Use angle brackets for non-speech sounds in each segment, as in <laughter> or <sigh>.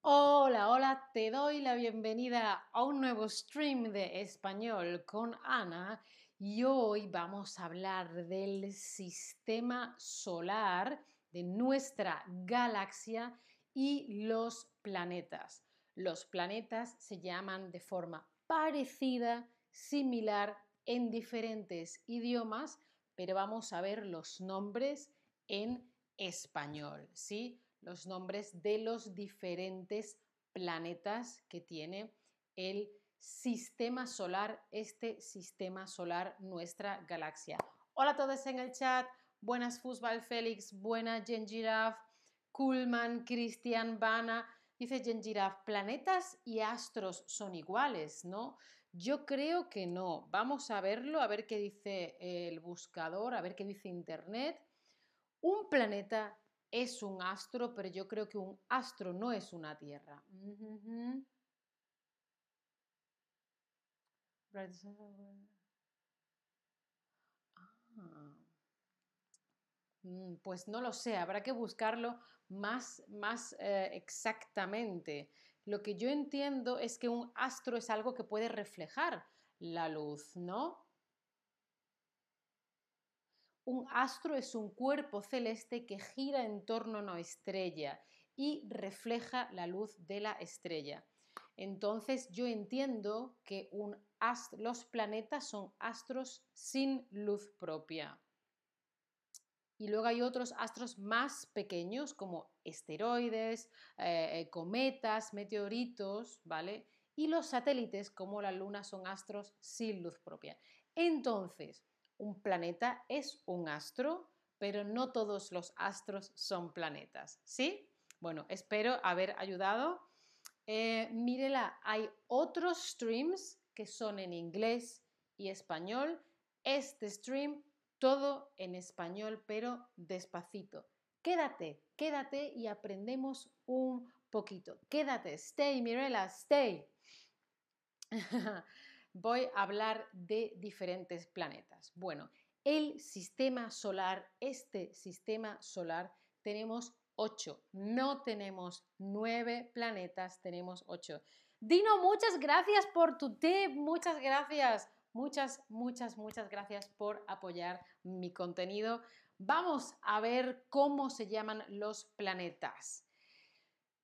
Hola, hola, te doy la bienvenida a un nuevo stream de español con Ana y hoy vamos a hablar del sistema solar de nuestra galaxia y los planetas. Los planetas se llaman de forma parecida, similar en diferentes idiomas, pero vamos a ver los nombres en español, ¿sí? Los nombres de los diferentes planetas que tiene el sistema solar, este sistema solar, nuestra galaxia. Hola a todos en el chat. Buenas Fútbol Félix, buena Gengiraf, Kuhlman, Cristian, Bana. Dice Gengiraf, planetas y astros son iguales, ¿no? Yo creo que no. Vamos a verlo, a ver qué dice el buscador, a ver qué dice Internet. Un planeta es un astro, pero yo creo que un astro no es una Tierra. Ah. Mm, pues no lo sé, habrá que buscarlo más, más eh, exactamente. Lo que yo entiendo es que un astro es algo que puede reflejar la luz, ¿no? Un astro es un cuerpo celeste que gira en torno a una estrella y refleja la luz de la estrella. Entonces yo entiendo que los planetas son astros sin luz propia. Y luego hay otros astros más pequeños como esteroides, eh, cometas, meteoritos, ¿vale? Y los satélites como la Luna son astros sin luz propia. Entonces, un planeta es un astro, pero no todos los astros son planetas, ¿sí? Bueno, espero haber ayudado. Eh, mírela, hay otros streams que son en inglés y español. Este stream, todo en español, pero despacito. Quédate, quédate y aprendemos un poquito. Quédate, stay, Mirela, stay. <laughs> voy a hablar de diferentes planetas. Bueno, el sistema solar, este sistema solar, tenemos ocho. No tenemos nueve planetas, tenemos ocho. Dino, muchas gracias por tu tip, muchas gracias. Muchas, muchas, muchas gracias por apoyar mi contenido. Vamos a ver cómo se llaman los planetas.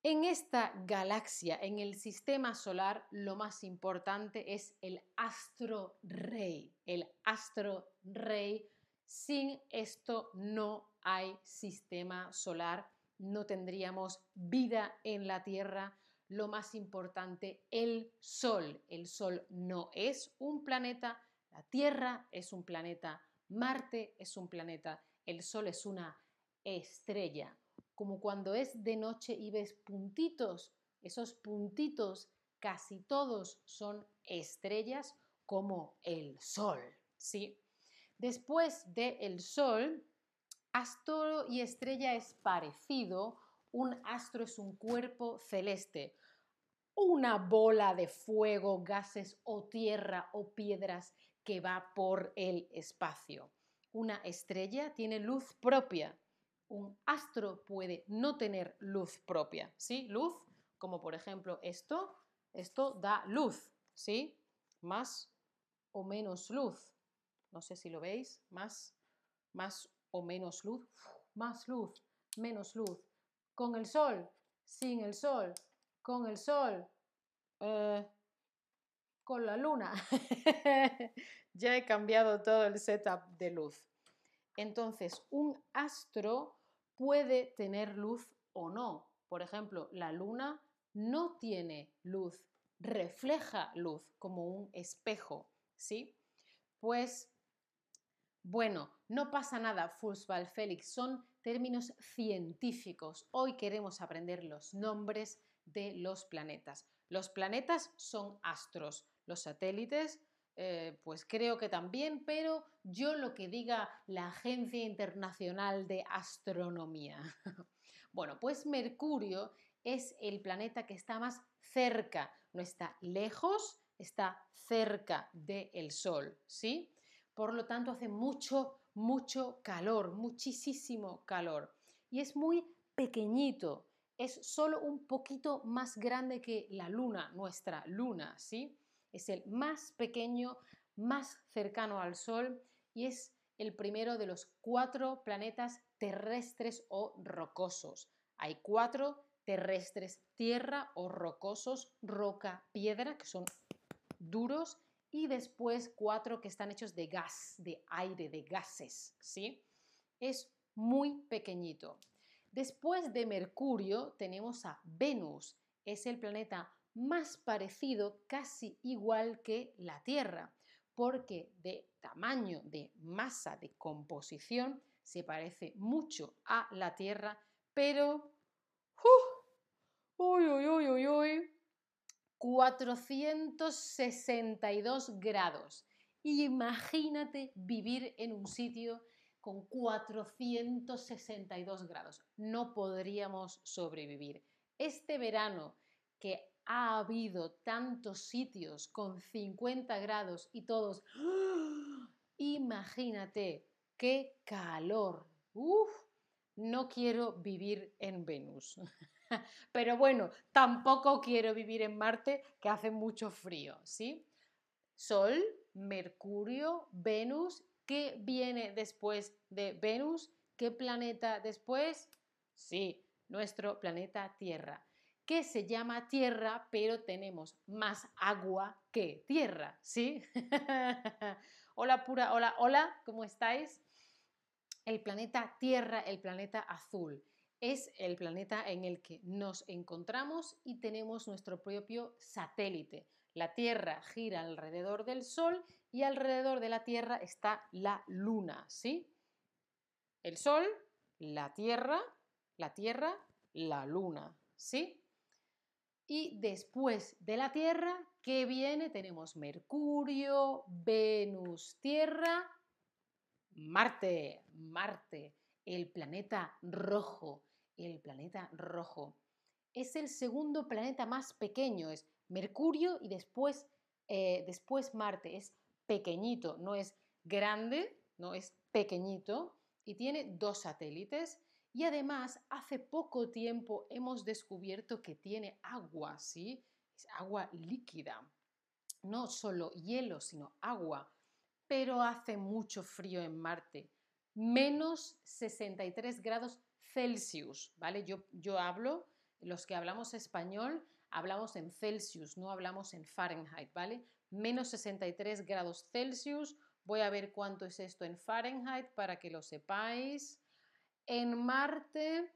En esta galaxia, en el sistema solar, lo más importante es el astro rey. El astro rey. Sin esto no hay sistema solar, no tendríamos vida en la Tierra. Lo más importante, el Sol. El Sol no es un planeta, la Tierra es un planeta, Marte es un planeta, el Sol es una estrella como cuando es de noche y ves puntitos, esos puntitos casi todos son estrellas como el Sol, ¿sí? Después del el Sol, astro y estrella es parecido, un astro es un cuerpo celeste, una bola de fuego, gases o tierra o piedras que va por el espacio. Una estrella tiene luz propia, un astro puede no tener luz propia, ¿sí? Luz, como por ejemplo esto, esto da luz, ¿sí? Más o menos luz. No sé si lo veis, más, más o menos luz, más luz, menos luz. Con el sol, sin el sol, con el sol, eh, con la luna. <laughs> ya he cambiado todo el setup de luz. Entonces, un astro puede tener luz o no. Por ejemplo, la luna no tiene luz, refleja luz como un espejo, ¿sí? Pues, bueno, no pasa nada, Fußball Félix, son términos científicos. Hoy queremos aprender los nombres de los planetas. Los planetas son astros, los satélites eh, pues creo que también, pero yo lo que diga la Agencia Internacional de Astronomía. <laughs> bueno, pues Mercurio es el planeta que está más cerca, no está lejos, está cerca del Sol, ¿sí? Por lo tanto, hace mucho, mucho calor, muchísimo calor. Y es muy pequeñito. es solo un poquito más grande que la Luna, nuestra Luna, ¿sí? Es el más pequeño, más cercano al Sol y es el primero de los cuatro planetas terrestres o rocosos. Hay cuatro terrestres, tierra o rocosos, roca, piedra, que son duros, y después cuatro que están hechos de gas, de aire, de gases, ¿sí? Es muy pequeñito. Después de Mercurio tenemos a Venus, es el planeta más parecido, casi igual que la Tierra, porque de tamaño, de masa, de composición, se parece mucho a la Tierra, pero... ¡Uy, uy, uy, uy, uy! 462 grados. Imagínate vivir en un sitio con 462 grados. No podríamos sobrevivir. Este verano que ha habido tantos sitios con 50 grados y todos, ¡ah! imagínate qué calor. Uf, no quiero vivir en Venus. <laughs> Pero bueno, tampoco quiero vivir en Marte, que hace mucho frío, ¿sí? Sol, Mercurio, Venus, ¿qué viene después de Venus? ¿Qué planeta después? Sí, nuestro planeta Tierra, que se llama Tierra, pero tenemos más agua que tierra, ¿sí? <laughs> hola pura, hola, hola, ¿cómo estáis? El planeta Tierra, el planeta azul es el planeta en el que nos encontramos y tenemos nuestro propio satélite. La Tierra gira alrededor del Sol y alrededor de la Tierra está la Luna, ¿sí? El Sol, la Tierra, la Tierra, la Luna, ¿sí? Y después de la Tierra, ¿qué viene? Tenemos Mercurio, Venus, Tierra, Marte, Marte, el planeta rojo el planeta rojo. Es el segundo planeta más pequeño, es Mercurio y después, eh, después Marte. Es pequeñito, no es grande, no es pequeñito y tiene dos satélites. Y además, hace poco tiempo hemos descubierto que tiene agua, ¿sí? Es agua líquida. No solo hielo, sino agua. Pero hace mucho frío en Marte. Menos 63 grados Celsius, ¿vale? Yo, yo hablo, los que hablamos español, hablamos en Celsius, no hablamos en Fahrenheit, ¿vale? Menos 63 grados Celsius. Voy a ver cuánto es esto en Fahrenheit para que lo sepáis. En Marte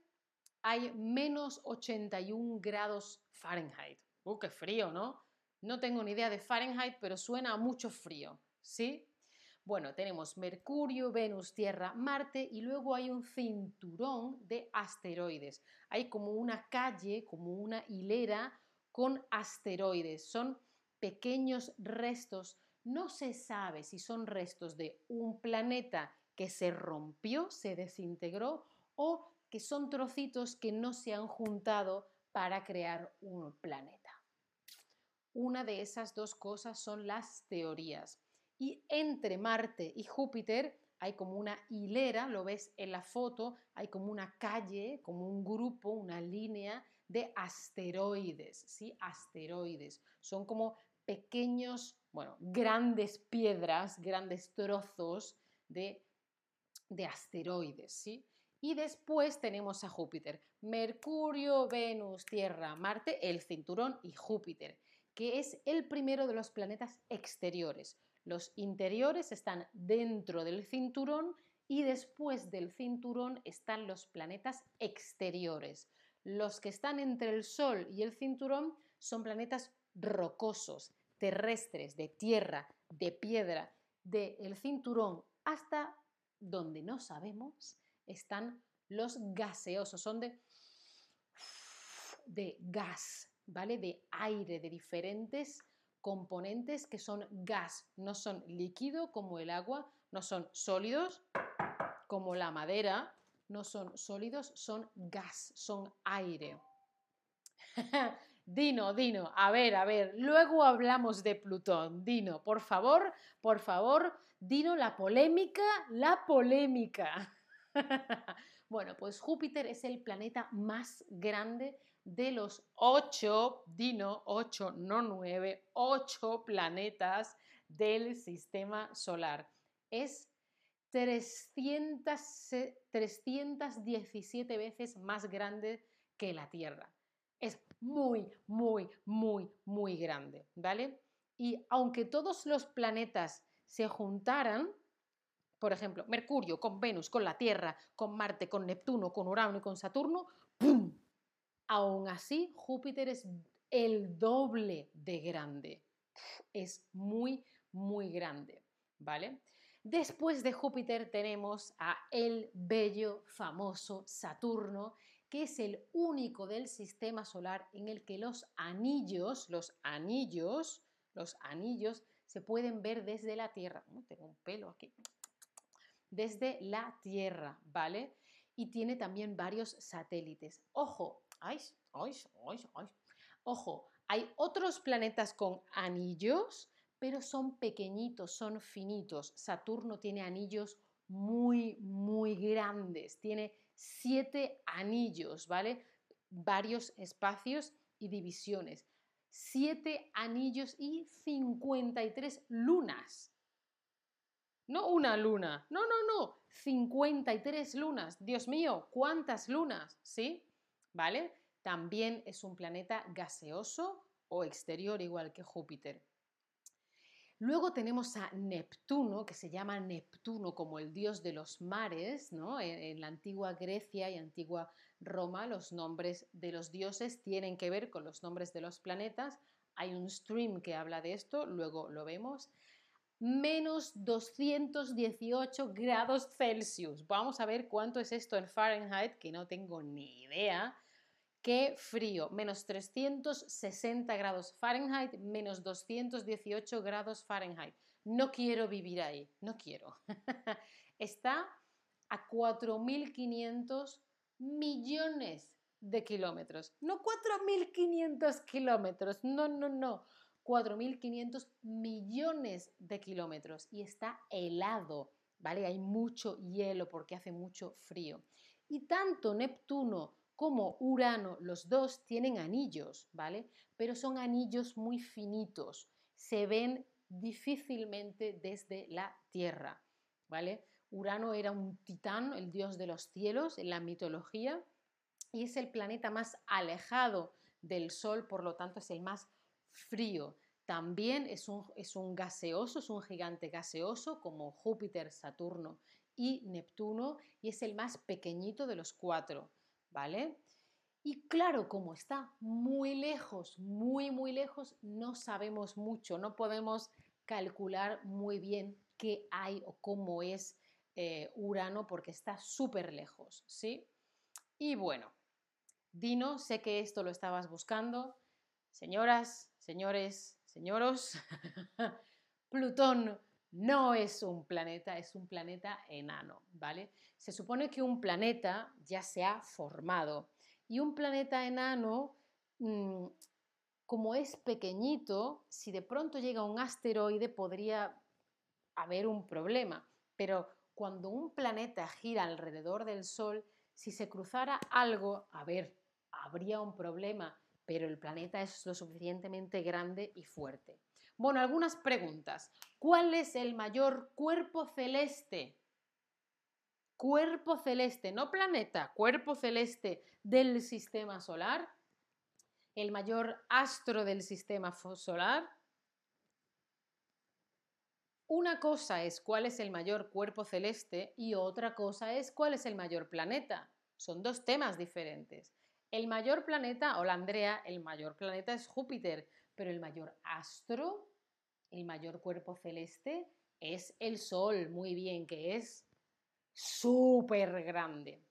hay menos 81 grados Fahrenheit. ¡Uh, qué frío, ¿no? No tengo ni idea de Fahrenheit, pero suena a mucho frío, ¿sí? Bueno, tenemos Mercurio, Venus, Tierra, Marte y luego hay un cinturón de asteroides. Hay como una calle, como una hilera con asteroides. Son pequeños restos. No se sabe si son restos de un planeta que se rompió, se desintegró o que son trocitos que no se han juntado para crear un planeta. Una de esas dos cosas son las teorías. Y entre Marte y Júpiter hay como una hilera, lo ves en la foto, hay como una calle, como un grupo, una línea de asteroides, ¿sí? Asteroides. Son como pequeños, bueno, grandes piedras, grandes trozos de, de asteroides, ¿sí? Y después tenemos a Júpiter, Mercurio, Venus, Tierra, Marte, el cinturón y Júpiter, que es el primero de los planetas exteriores. Los interiores están dentro del cinturón y después del cinturón están los planetas exteriores. Los que están entre el Sol y el cinturón son planetas rocosos, terrestres, de tierra, de piedra. Del cinturón hasta donde no sabemos están los gaseosos, son de, de gas, ¿vale? De aire, de diferentes componentes que son gas, no son líquido como el agua, no son sólidos como la madera, no son sólidos, son gas, son aire. <laughs> Dino, Dino, a ver, a ver, luego hablamos de Plutón. Dino, por favor, por favor, Dino, la polémica, la polémica. <laughs> bueno, pues Júpiter es el planeta más grande de los ocho, Dino, ocho, no nueve, ocho planetas del sistema solar. Es 300, 317 veces más grande que la Tierra. Es muy, muy, muy, muy grande, ¿vale? Y aunque todos los planetas se juntaran, por ejemplo, Mercurio con Venus, con la Tierra, con Marte, con Neptuno, con Urano y con Saturno, ¡pum! Aún así, Júpiter es el doble de grande. Es muy, muy grande, ¿vale? Después de Júpiter tenemos a el bello, famoso Saturno, que es el único del sistema solar en el que los anillos, los anillos, los anillos se pueden ver desde la Tierra. tengo un pelo aquí. Desde la Tierra, ¿vale? Y tiene también varios satélites. Ojo, ay, ay, ay, ay. Ojo, hay otros planetas con anillos, pero son pequeñitos, son finitos. Saturno tiene anillos muy, muy grandes. Tiene siete anillos, ¿vale? Varios espacios y divisiones. Siete anillos y 53 lunas. No una luna, no, no, no, 53 lunas. Dios mío, ¿cuántas lunas? ¿Sí? ¿Vale? También es un planeta gaseoso o exterior igual que Júpiter. Luego tenemos a Neptuno, que se llama Neptuno como el dios de los mares, ¿no? En, la antigua Grecia y antigua Roma los nombres de los dioses tienen que ver con los nombres de los planetas. Hay un stream que habla de esto, luego lo vemos. Menos 218 grados Celsius. Vamos a ver cuánto es esto en Fahrenheit, que no tengo ni idea. Qué frío, menos 360 grados Fahrenheit, menos 218 grados Fahrenheit. No quiero vivir ahí, no quiero. <laughs> Está a 4.500 millones de kilómetros. No 4.500 kilómetros, no, no, no. 4.500 millones de kilómetros y está helado, ¿vale? Hay mucho hielo porque hace mucho frío. Y tanto Neptuno como Urano, los dos tienen anillos, ¿vale? Pero son anillos muy finitos, se ven difícilmente desde la Tierra, ¿vale? Urano era un titán, el dios de los cielos en la mitología, y es el planeta más alejado del Sol, por lo tanto es el más frío. También es un, es un gaseoso, es un gigante gaseoso como Júpiter, Saturno y Neptuno, y es el más pequeñito de los cuatro. ¿Vale? Y claro, como está muy lejos, muy, muy lejos, no sabemos mucho, no podemos calcular muy bien qué hay o cómo es eh, Urano porque está súper lejos, ¿sí? Y bueno, Dino, sé que esto lo estabas buscando. Señoras, señores, señoros, <laughs> Plutón no es un planeta, es un planeta enano, ¿vale? Se supone que un planeta ya se ha formado y un planeta enano, mm, como es pequeñito, si de pronto llega un asteroide podría haber un problema, pero cuando un planeta gira alrededor del Sol, si se cruzara algo, a ver, habría un problema, pero el planeta es lo suficientemente grande y fuerte. Bueno, algunas preguntas. ¿Cuál es el mayor cuerpo celeste? Cuerpo celeste, no planeta, cuerpo celeste del sistema solar. El mayor astro del sistema solar. Una cosa es cuál es el mayor cuerpo celeste y otra cosa es cuál es el mayor planeta. Son dos temas diferentes. El mayor planeta, hola Andrea, el mayor planeta es Júpiter, pero el mayor astro, el mayor cuerpo celeste, es el Sol, muy bien, que es súper grande.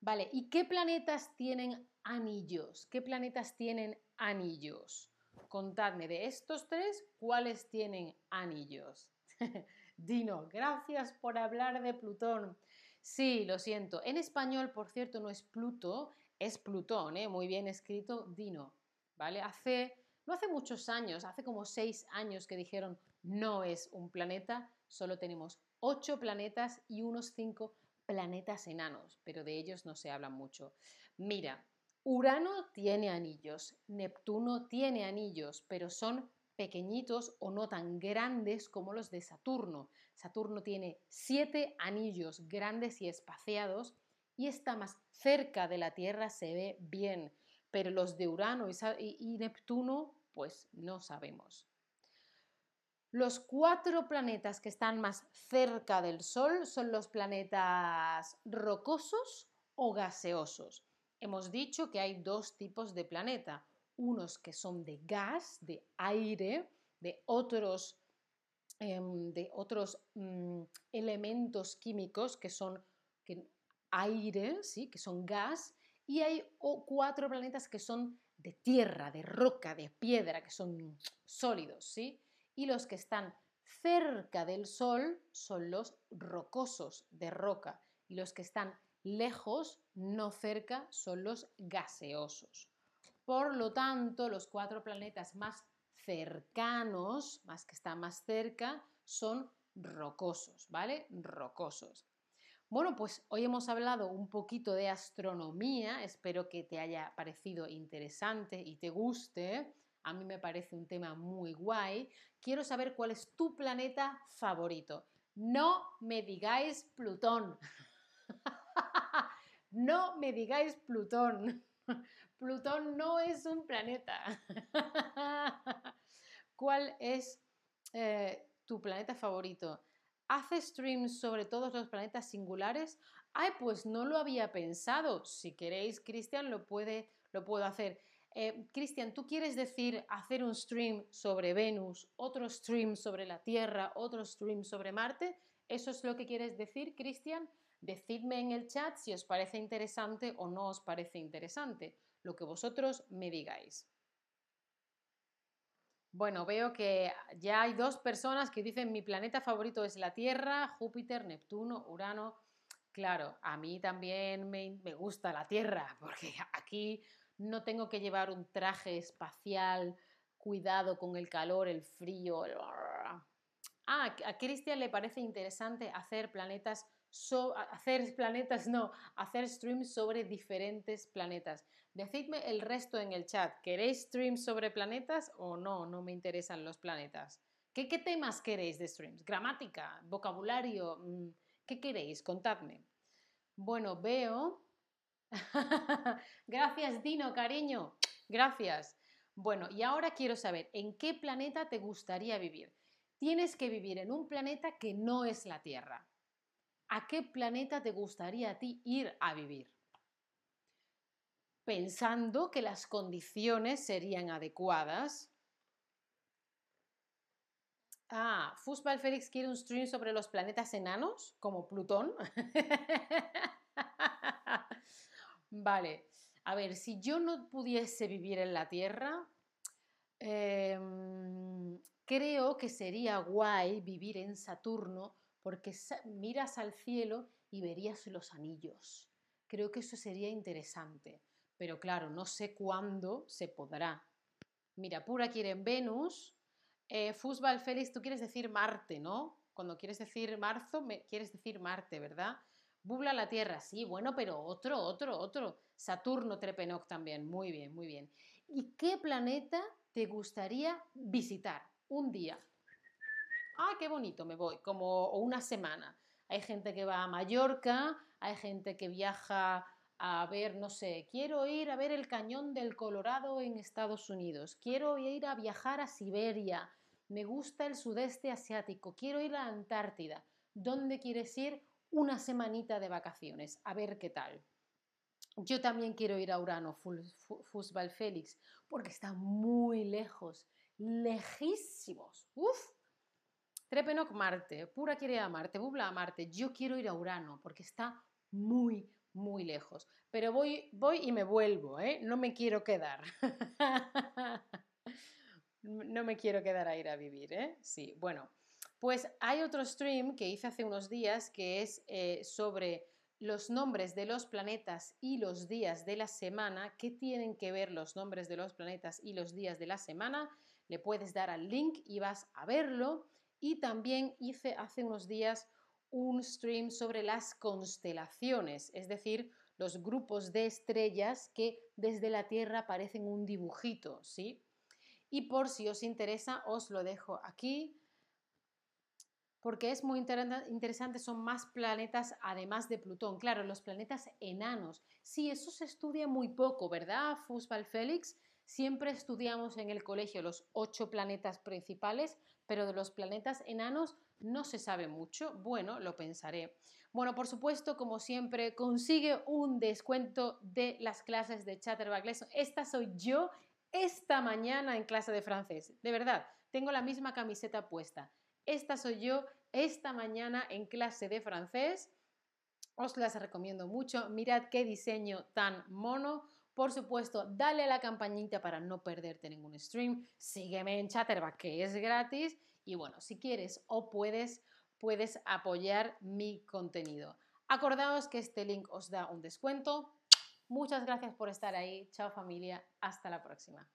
Vale, ¿y qué planetas tienen anillos? ¿Qué planetas tienen anillos? Contadme de estos tres, ¿cuáles tienen anillos? <laughs> Dino, gracias por hablar de Plutón. Sí, lo siento. En español, por cierto, no es Pluto, es Plutón, ¿eh? muy bien escrito, Dino. ¿Vale? Hace no hace muchos años, hace como seis años que dijeron no es un planeta, solo tenemos ocho planetas y unos cinco planetas enanos, pero de ellos no se habla mucho. Mira, Urano tiene anillos, Neptuno tiene anillos, pero son pequeñitos o no tan grandes como los de Saturno. Saturno tiene siete anillos grandes y espaciados y está más cerca de la Tierra, se ve bien, pero los de Urano y, Neptuno, pues no sabemos. Los cuatro planetas que están más cerca del Sol son los planetas rocosos o gaseosos. Hemos dicho que hay dos tipos de planeta, unos que son de gas, de aire, de otros, em, de otros mm, elementos químicos que son aire, ¿sí? que son gas, y hay cuatro planetas que son de tierra, de roca, de piedra, que son sólidos, ¿sí? Y los que están cerca del Sol son los rocosos, de roca, y los que están lejos, no cerca, son los gaseosos. Por lo tanto, los cuatro planetas más cercanos, más que están más cerca, son rocosos, ¿vale? Rocosos. Bueno, pues hoy hemos hablado un poquito de astronomía, espero que te haya parecido interesante y te guste. A mí me parece un tema muy guay. Quiero saber cuál es tu planeta favorito. No me digáis Plutón. <laughs> no me digáis Plutón. <laughs> Plutón no es un planeta. <laughs> ¿Cuál es eh, tu planeta favorito? ¿Hace streams sobre todos los planetas singulares? Ay, pues no lo había pensado. Si queréis, Cristian, lo, puede, puedo hacer. Eh, Cristian, ¿tú quieres decir hacer un stream sobre Venus, otro stream sobre la Tierra, otro stream sobre Marte? ¿Eso es lo que quieres decir, Cristian? Decidme en el chat si os parece interesante o no os parece interesante, lo que vosotros me digáis. Bueno, veo que ya hay dos personas que dicen mi planeta favorito es la Tierra, Júpiter, Neptuno, Urano. Claro, a mí también me, gusta la Tierra, porque <laughs> aquí no tengo que llevar un traje espacial, cuidado con el calor, el frío. Ah, a Cristian le parece interesante hacer planetas hacer planetas, no, hacer streams sobre diferentes planetas. Decidme el resto en el chat. ¿Queréis streams sobre planetas o no? No me interesan los planetas. ¿Qué, qué temas queréis de streams? ¿Gramática? ¿Vocabulario? Mm, ¿Qué queréis? Contadme. Bueno, veo. <laughs> Gracias, Dino, cariño. Gracias. Bueno, y ahora quiero saber, ¿en qué planeta te gustaría vivir? Tienes que vivir en un planeta que no es la Tierra. ¿A qué planeta te gustaría a ti ir a vivir? Pensando que las condiciones serían adecuadas. Ah, Fusbal Félix quiere un stream sobre los planetas enanos, como Plutón. <laughs> vale, a ver, si yo no pudiese vivir en la Tierra, em, creo que sería guay vivir en Saturno porque miras al cielo y verías los anillos. Creo que eso sería interesante, pero claro, no sé cuándo se podrá. Mira, Pura quiere en Venus, eh, Fusbal Félix, tú quieres decir Marte, ¿no? Cuando quieres decir marzo, me, quieres decir Marte, ¿verdad? Bubla la Tierra, sí, bueno, pero otro, otro, otro. Saturno Trepenoc también, muy bien, muy bien. ¿Y qué planeta te gustaría visitar un día? ah, qué bonito, me voy, como una semana. Hay gente que va a Mallorca, hay gente que viaja a ver, no sé, quiero ir a ver el cañón del Colorado en Estados Unidos, quiero ir a viajar a Siberia, me gusta el sudeste asiático, quiero ir a Antártida. ¿Dónde quieres ir? Una semanita de vacaciones, a ver qué tal. Yo también quiero ir a Urano, Fusbal Félix, porque está muy lejos, lejísimos. Uf, Trepenoc Marte, Pura quiere ir a Marte, Bubla a Marte, yo quiero ir a Urano porque está muy, muy lejos. Pero voy, voy y me vuelvo, ¿eh? No me quiero quedar. <laughs> no me quiero quedar a ir a vivir, ¿eh? Sí, bueno. Pues hay otro stream que hice hace unos días que es eh, sobre los nombres de los planetas y los días de la semana. ¿Qué tienen que ver los nombres de los planetas y los días de la semana? Le puedes dar al link y vas a verlo. Y también hice hace unos días un stream sobre las constelaciones, es decir, los grupos de estrellas que desde la Tierra parecen un dibujito, ¿sí? Y por si os interesa, os lo dejo aquí, porque es muy interesante, son más planetas además de Plutón. Claro, los planetas enanos. Sí, eso se estudia muy poco, ¿verdad, Fusbal Félix? Siempre estudiamos en el colegio los ocho planetas principales, pero de los planetas enanos no se sabe mucho. Bueno, lo pensaré. Bueno, por supuesto, como siempre, consigue un descuento de las clases de Chatterback. Esta soy yo esta mañana en clase de francés. De verdad, tengo la misma camiseta puesta. Esta soy yo esta mañana en clase de francés. Os las recomiendo mucho. Mirad qué diseño tan mono. Por supuesto, dale a la campanita para no perderte ningún stream. Sígueme en Chatterback, que es gratis. Y bueno, si quieres o puedes, puedes apoyar mi contenido. Acordaos que este link os da un descuento. Muchas gracias por estar ahí. Chao familia. Hasta la próxima.